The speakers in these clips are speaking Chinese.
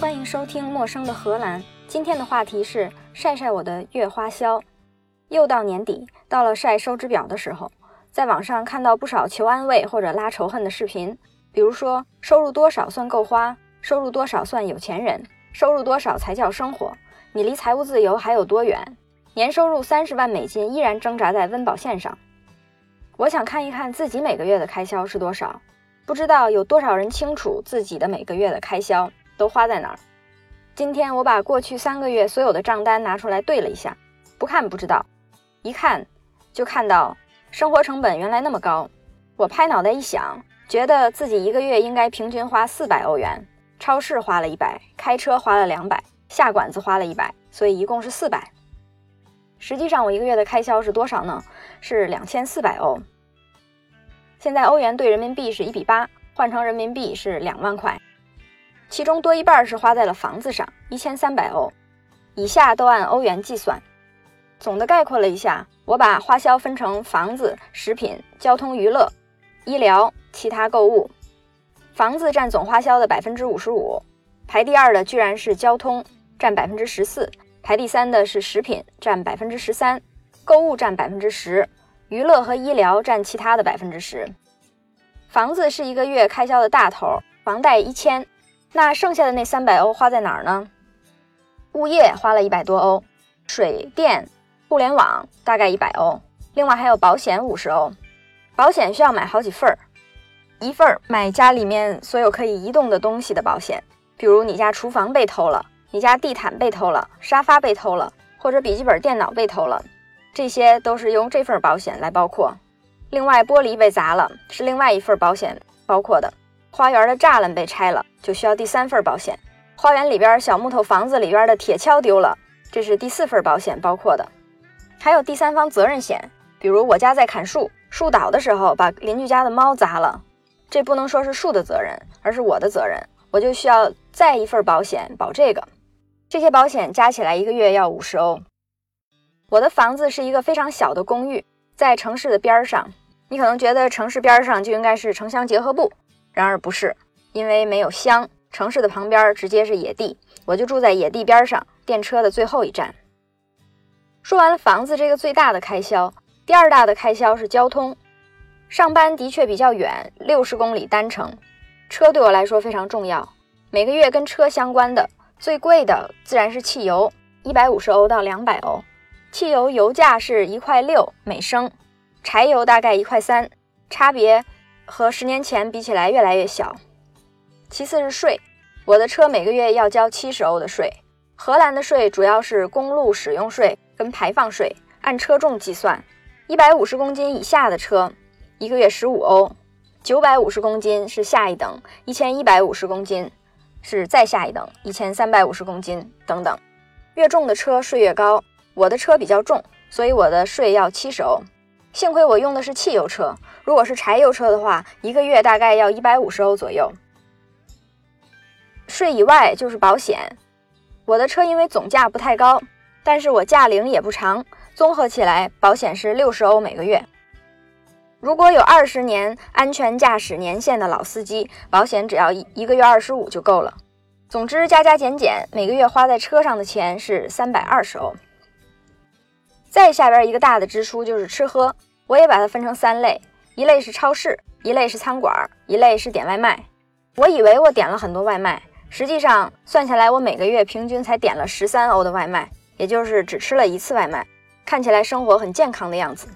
欢迎收听《陌生的荷兰》。今天的话题是晒晒我的月花销。又到年底，到了晒收支表的时候，在网上看到不少求安慰或者拉仇恨的视频，比如说收入多少算够花，收入多少算有钱人，收入多少才叫生活，你离财务自由还有多远？年收入三十万美金依然挣扎在温饱线上。我想看一看自己每个月的开销是多少。不知道有多少人清楚自己的每个月的开销都花在哪儿。今天我把过去三个月所有的账单拿出来对了一下，不看不知道，一看就看到生活成本原来那么高。我拍脑袋一想，觉得自己一个月应该平均花四百欧元，超市花了一百，开车花了两百，下馆子花了一百，所以一共是四百。实际上我一个月的开销是多少呢？是两千四百欧。现在欧元对人民币是一比八，换成人民币是两万块，其中多一半是花在了房子上，一千三百欧，以下都按欧元计算。总的概括了一下，我把花销分成房子、食品、交通、娱乐、医疗、其他购物。房子占总花销的百分之五十五，排第二的居然是交通，占百分之十四，排第三的是食品，占百分之十三，购物占百分之十。娱乐和医疗占其他的百分之十，房子是一个月开销的大头，房贷一千，那剩下的那三百欧花在哪儿呢？物业花了一百多欧，水电、互联网大概一百欧，另外还有保险五十欧，保险需要买好几份儿，一份儿买家里面所有可以移动的东西的保险，比如你家厨房被偷了，你家地毯被偷了，沙发被偷了，或者笔记本电脑被偷了。这些都是用这份保险来包括，另外玻璃被砸了是另外一份保险包括的，花园的栅栏被拆了就需要第三份保险，花园里边小木头房子里边的铁锹丢了，这是第四份保险包括的，还有第三方责任险，比如我家在砍树，树倒的时候把邻居家的猫砸了，这不能说是树的责任，而是我的责任，我就需要再一份保险保这个，这些保险加起来一个月要五十欧。我的房子是一个非常小的公寓，在城市的边儿上。你可能觉得城市边儿上就应该是城乡结合部，然而不是，因为没有乡，城市的旁边直接是野地，我就住在野地边上，电车的最后一站。说完了房子这个最大的开销，第二大的开销是交通。上班的确比较远，六十公里单程，车对我来说非常重要。每个月跟车相关的最贵的自然是汽油，一百五十欧到两百欧。汽油油价是一块六每升，柴油大概一块三，差别和十年前比起来越来越小。其次是税，我的车每个月要交七十欧的税。荷兰的税主要是公路使用税跟排放税，按车重计算。一百五十公斤以下的车，一个月十五欧；九百五十公斤是下一等，一千一百五十公斤是再下一等，一千三百五十公斤等等。越重的车税越高。我的车比较重，所以我的税要七十欧。幸亏我用的是汽油车，如果是柴油车的话，一个月大概要一百五十欧左右。税以外就是保险。我的车因为总价不太高，但是我驾龄也不长，综合起来保险是六十欧每个月。如果有二十年安全驾驶年限的老司机，保险只要一一个月二十五就够了。总之加加减减，每个月花在车上的钱是三百二十欧。再下边一个大的支出就是吃喝，我也把它分成三类，一类是超市，一类是餐馆，一类是点外卖。我以为我点了很多外卖，实际上算下来我每个月平均才点了十三欧的外卖，也就是只吃了一次外卖，看起来生活很健康的样子。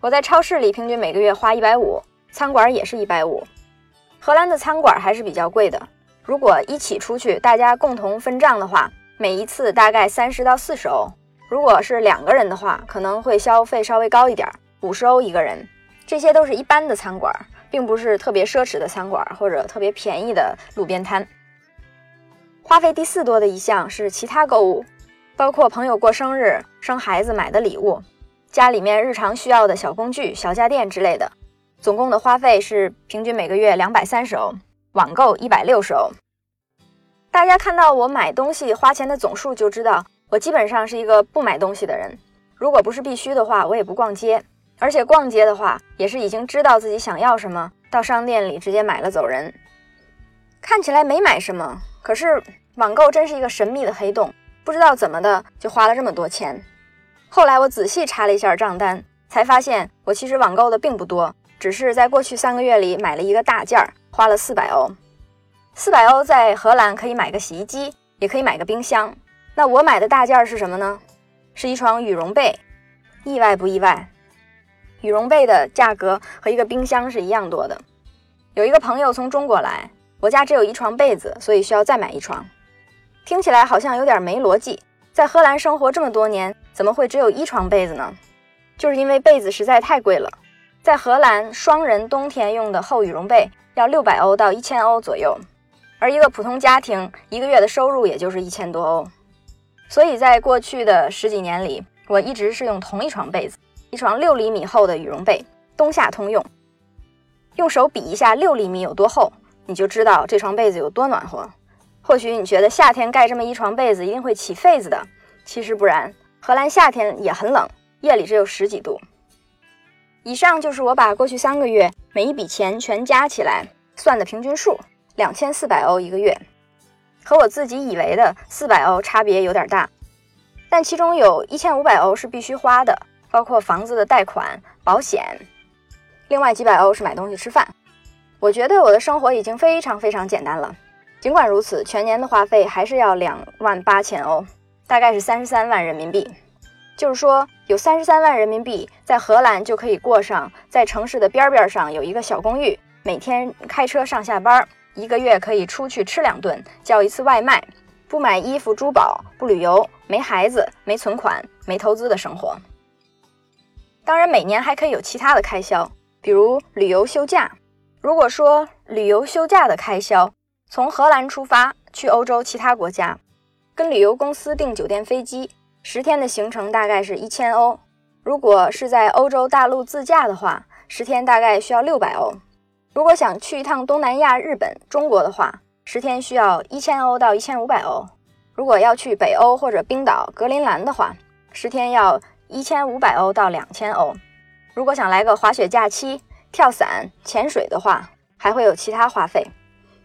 我在超市里平均每个月花一百五，餐馆也是一百五。荷兰的餐馆还是比较贵的，如果一起出去大家共同分账的话，每一次大概三十到四十欧。如果是两个人的话，可能会消费稍微高一点，五十欧一个人。这些都是一般的餐馆，并不是特别奢侈的餐馆或者特别便宜的路边摊。花费第四多的一项是其他购物，包括朋友过生日、生孩子买的礼物，家里面日常需要的小工具、小家电之类的。总共的花费是平均每个月两百三十欧，网购一百六十欧。大家看到我买东西花钱的总数就知道。我基本上是一个不买东西的人，如果不是必须的话，我也不逛街。而且逛街的话，也是已经知道自己想要什么，到商店里直接买了走人。看起来没买什么，可是网购真是一个神秘的黑洞，不知道怎么的就花了这么多钱。后来我仔细查了一下账单，才发现我其实网购的并不多，只是在过去三个月里买了一个大件儿，花了四百欧。四百欧在荷兰可以买个洗衣机，也可以买个冰箱。那我买的大件是什么呢？是一床羽绒被，意外不意外？羽绒被的价格和一个冰箱是一样多的。有一个朋友从中国来，我家只有一床被子，所以需要再买一床。听起来好像有点没逻辑。在荷兰生活这么多年，怎么会只有一床被子呢？就是因为被子实在太贵了。在荷兰，双人冬天用的厚羽绒被要六百欧到一千欧左右，而一个普通家庭一个月的收入也就是一千多欧。所以在过去的十几年里，我一直是用同一床被子，一床六厘米厚的羽绒被，冬夏通用。用手比一下六厘米有多厚，你就知道这床被子有多暖和。或许你觉得夏天盖这么一床被子一定会起痱子的，其实不然。荷兰夏天也很冷，夜里只有十几度。以上就是我把过去三个月每一笔钱全加起来算的平均数，两千四百欧一个月，和我自己以为的四百欧差别有点大。但其中有一千五百欧是必须花的，包括房子的贷款、保险，另外几百欧是买东西吃饭。我觉得我的生活已经非常非常简单了。尽管如此，全年的花费还是要两万八千欧，大概是三十三万人民币。就是说，有三十三万人民币，在荷兰就可以过上在城市的边边上有一个小公寓，每天开车上下班，一个月可以出去吃两顿，叫一次外卖，不买衣服珠宝，不旅游，没孩子，没存款，没投资的生活。当然，每年还可以有其他的开销，比如旅游休假。如果说旅游休假的开销，从荷兰出发去欧洲其他国家，跟旅游公司订酒店飞机，十天的行程大概是一千欧。如果是在欧洲大陆自驾的话，十天大概需要六百欧。如果想去一趟东南亚、日本、中国的话，十天需要一千欧到一千五百欧。如果要去北欧或者冰岛、格陵兰的话，十天要一千五百欧到两千欧。如果想来个滑雪假期、跳伞、潜水的话，还会有其他花费。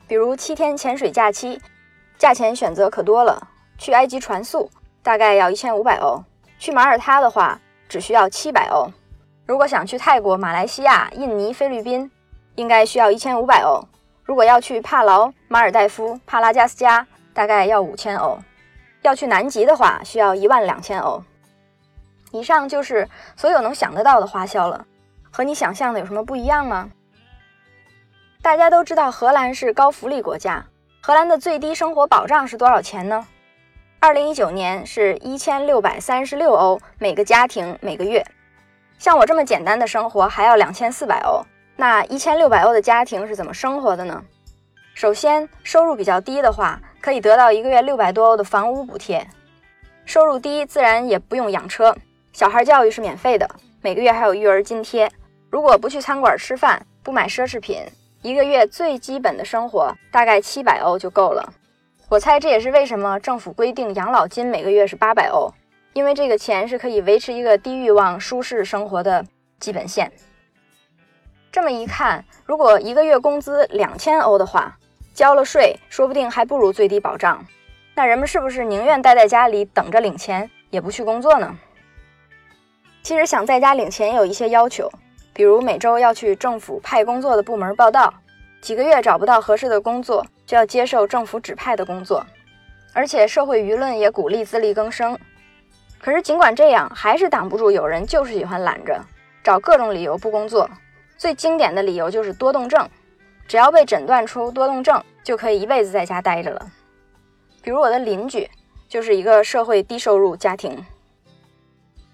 比如七天潜水假期，价钱选择可多了。去埃及船宿大概要一千五百欧，去马耳他的话只需要七百欧。如果想去泰国、马来西亚、印尼、菲律宾，应该需要一千五百欧。如果要去帕劳、马尔代夫、帕拉加斯加，大概要五千欧。要去南极的话，需要一万两千欧。以上就是所有能想得到的花销了，和你想象的有什么不一样吗？大家都知道荷兰是高福利国家，荷兰的最低生活保障是多少钱呢？二零一九年是一千六百三十六欧每个家庭每个月。像我这么简单的生活还要两千四百欧，那一千六百欧的家庭是怎么生活的呢？首先，收入比较低的话，可以得到一个月六百多欧的房屋补贴。收入低自然也不用养车，小孩教育是免费的，每个月还有育儿津贴。如果不去餐馆吃饭，不买奢侈品。一个月最基本的生活大概七百欧就够了，我猜这也是为什么政府规定养老金每个月是八百欧，因为这个钱是可以维持一个低欲望、舒适生活的基本线。这么一看，如果一个月工资两千欧的话，交了税，说不定还不如最低保障。那人们是不是宁愿待在家里等着领钱，也不去工作呢？其实想在家领钱有一些要求。比如每周要去政府派工作的部门报道，几个月找不到合适的工作，就要接受政府指派的工作，而且社会舆论也鼓励自力更生。可是尽管这样，还是挡不住有人就是喜欢懒着，找各种理由不工作。最经典的理由就是多动症，只要被诊断出多动症，就可以一辈子在家待着了。比如我的邻居，就是一个社会低收入家庭，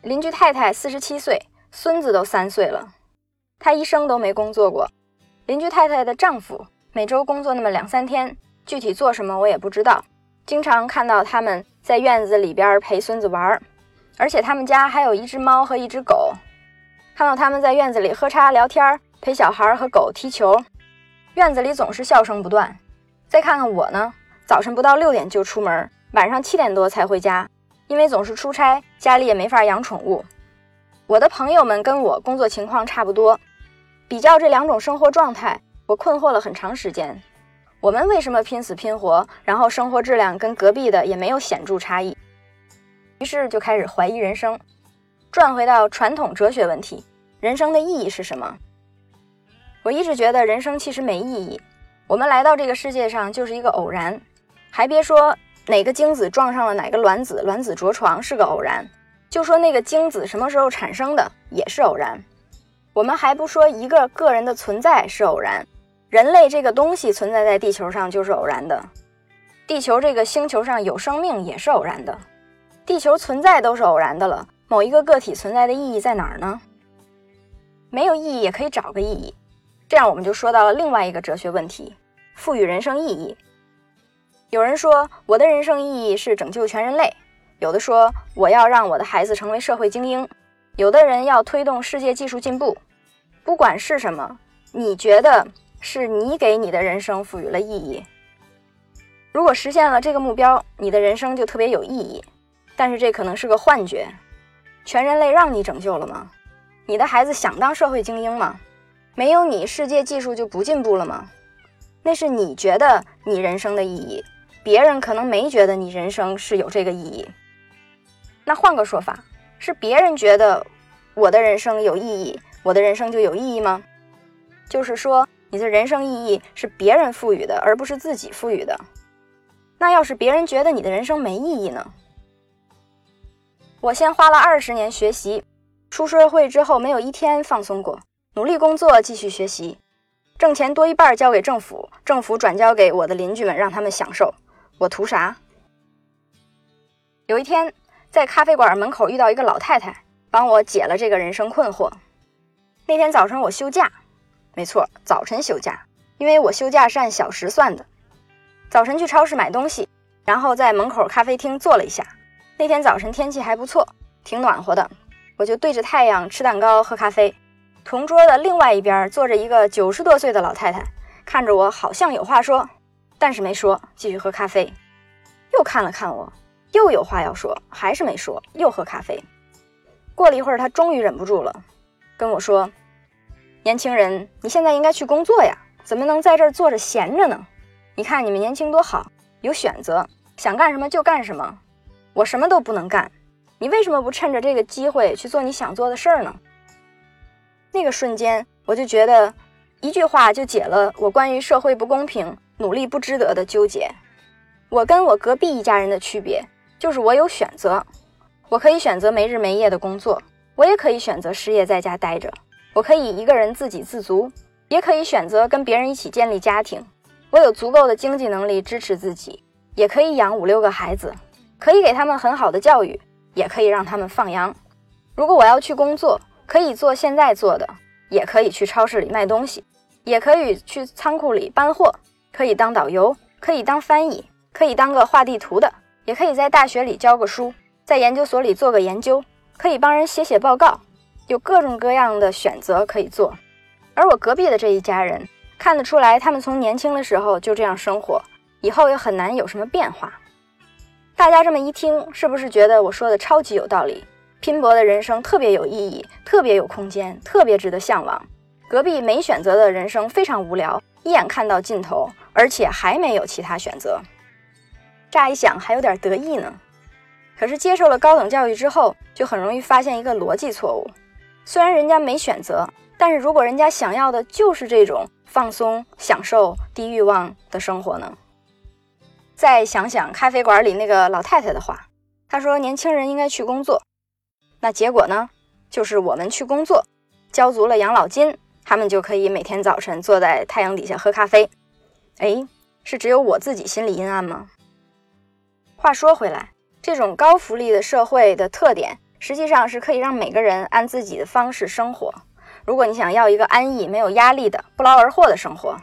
邻居太太四十七岁，孙子都三岁了。她一生都没工作过。邻居太太的丈夫每周工作那么两三天，具体做什么我也不知道。经常看到他们在院子里边陪孙子玩，而且他们家还有一只猫和一只狗。看到他们在院子里喝茶聊天，陪小孩和狗踢球，院子里总是笑声不断。再看看我呢，早晨不到六点就出门，晚上七点多才回家，因为总是出差，家里也没法养宠物。我的朋友们跟我工作情况差不多。比较这两种生活状态，我困惑了很长时间。我们为什么拼死拼活，然后生活质量跟隔壁的也没有显著差异？于是就开始怀疑人生。转回到传统哲学问题，人生的意义是什么？我一直觉得人生其实没意义。我们来到这个世界上就是一个偶然，还别说哪个精子撞上了哪个卵子，卵子着床是个偶然，就说那个精子什么时候产生的也是偶然。我们还不说一个个人的存在是偶然，人类这个东西存在在地球上就是偶然的，地球这个星球上有生命也是偶然的，地球存在都是偶然的了。某一个个体存在的意义在哪儿呢？没有意义也可以找个意义，这样我们就说到了另外一个哲学问题：赋予人生意义。有人说我的人生意义是拯救全人类，有的说我要让我的孩子成为社会精英，有的人要推动世界技术进步。不管是什么，你觉得是你给你的人生赋予了意义。如果实现了这个目标，你的人生就特别有意义。但是这可能是个幻觉。全人类让你拯救了吗？你的孩子想当社会精英吗？没有你，世界技术就不进步了吗？那是你觉得你人生的意义，别人可能没觉得你人生是有这个意义。那换个说法，是别人觉得我的人生有意义，我的人生就有意义吗？就是说，你的人生意义是别人赋予的，而不是自己赋予的。那要是别人觉得你的人生没意义呢？我先花了二十年学习，出社会之后没有一天放松过，努力工作，继续学习，挣钱多一半交给政府，政府转交给我的邻居们，让他们享受。我图啥？有一天在咖啡馆门口遇到一个老太太，帮我解了这个人生困惑。那天早晨我休假，没错，早晨休假，因为我休假是按小时算的。早晨去超市买东西，然后在门口咖啡厅坐了一下。那天早晨天气还不错，挺暖和的，我就对着太阳吃蛋糕喝咖啡。同桌的另外一边坐着一个九十多岁的老太太，看着我好像有话说，但是没说，继续喝咖啡。又看了看我，又有话要说，还是没说，又喝咖啡。过了一会儿，她终于忍不住了，跟我说：“年轻人，你现在应该去工作呀，怎么能在这儿坐着闲着呢？你看你们年轻多好，有选择，想干什么就干什么。”我什么都不能干，你为什么不趁着这个机会去做你想做的事儿呢？那个瞬间，我就觉得一句话就解了我关于社会不公平、努力不值得的纠结。我跟我隔壁一家人的区别就是我有选择，我可以选择没日没夜的工作，我也可以选择失业在家待着，我可以一个人自给自足，也可以选择跟别人一起建立家庭。我有足够的经济能力支持自己，也可以养五六个孩子。可以给他们很好的教育，也可以让他们放羊。如果我要去工作，可以做现在做的，也可以去超市里卖东西，也可以去仓库里搬货，可以当导游，可以当翻译，可以当个画地图的，也可以在大学里教个书，在研究所里做个研究，可以帮人写写报告，有各种各样的选择可以做。而我隔壁的这一家人，看得出来，他们从年轻的时候就这样生活，以后也很难有什么变化。大家这么一听，是不是觉得我说的超级有道理？拼搏的人生特别有意义，特别有空间，特别值得向往。隔壁没选择的人生非常无聊，一眼看到尽头，而且还没有其他选择。乍一想还有点得意呢。可是接受了高等教育之后，就很容易发现一个逻辑错误：虽然人家没选择，但是如果人家想要的就是这种放松、享受、低欲望的生活呢？再想想咖啡馆里那个老太太的话，她说年轻人应该去工作。那结果呢？就是我们去工作，交足了养老金，他们就可以每天早晨坐在太阳底下喝咖啡。哎，是只有我自己心里阴暗吗？话说回来，这种高福利的社会的特点，实际上是可以让每个人按自己的方式生活。如果你想要一个安逸、没有压力的、不劳而获的生活，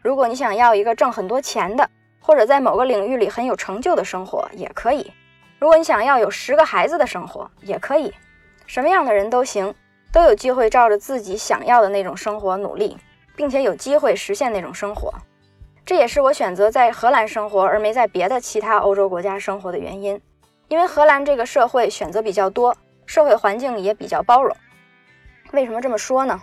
如果你想要一个挣很多钱的，或者在某个领域里很有成就的生活也可以。如果你想要有十个孩子的生活也可以，什么样的人都行，都有机会照着自己想要的那种生活努力，并且有机会实现那种生活。这也是我选择在荷兰生活而没在别的其他欧洲国家生活的原因。因为荷兰这个社会选择比较多，社会环境也比较包容。为什么这么说呢？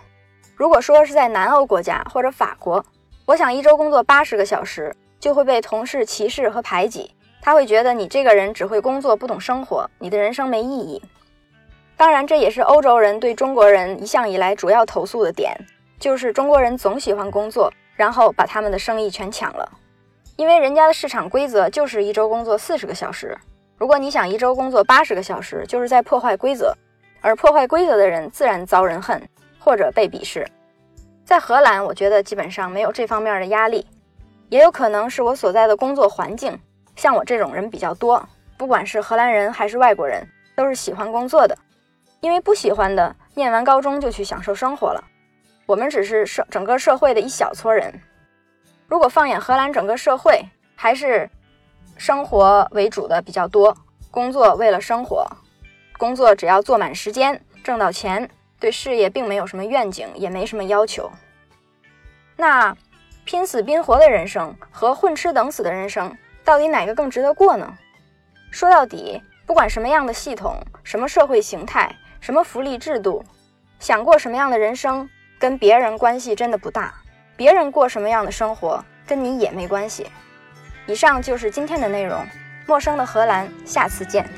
如果说是在南欧国家或者法国。我想一周工作八十个小时，就会被同事歧视和排挤。他会觉得你这个人只会工作，不懂生活，你的人生没意义。当然，这也是欧洲人对中国人一向以来主要投诉的点，就是中国人总喜欢工作，然后把他们的生意全抢了。因为人家的市场规则就是一周工作四十个小时，如果你想一周工作八十个小时，就是在破坏规则，而破坏规则的人自然遭人恨或者被鄙视。在荷兰，我觉得基本上没有这方面的压力，也有可能是我所在的工作环境，像我这种人比较多，不管是荷兰人还是外国人，都是喜欢工作的。因为不喜欢的，念完高中就去享受生活了。我们只是社整个社会的一小撮人。如果放眼荷兰整个社会，还是生活为主的比较多，工作为了生活，工作只要做满时间，挣到钱，对事业并没有什么愿景，也没什么要求。那拼死拼活的人生和混吃等死的人生，到底哪个更值得过呢？说到底，不管什么样的系统、什么社会形态、什么福利制度，想过什么样的人生，跟别人关系真的不大。别人过什么样的生活，跟你也没关系。以上就是今天的内容，陌生的荷兰，下次见。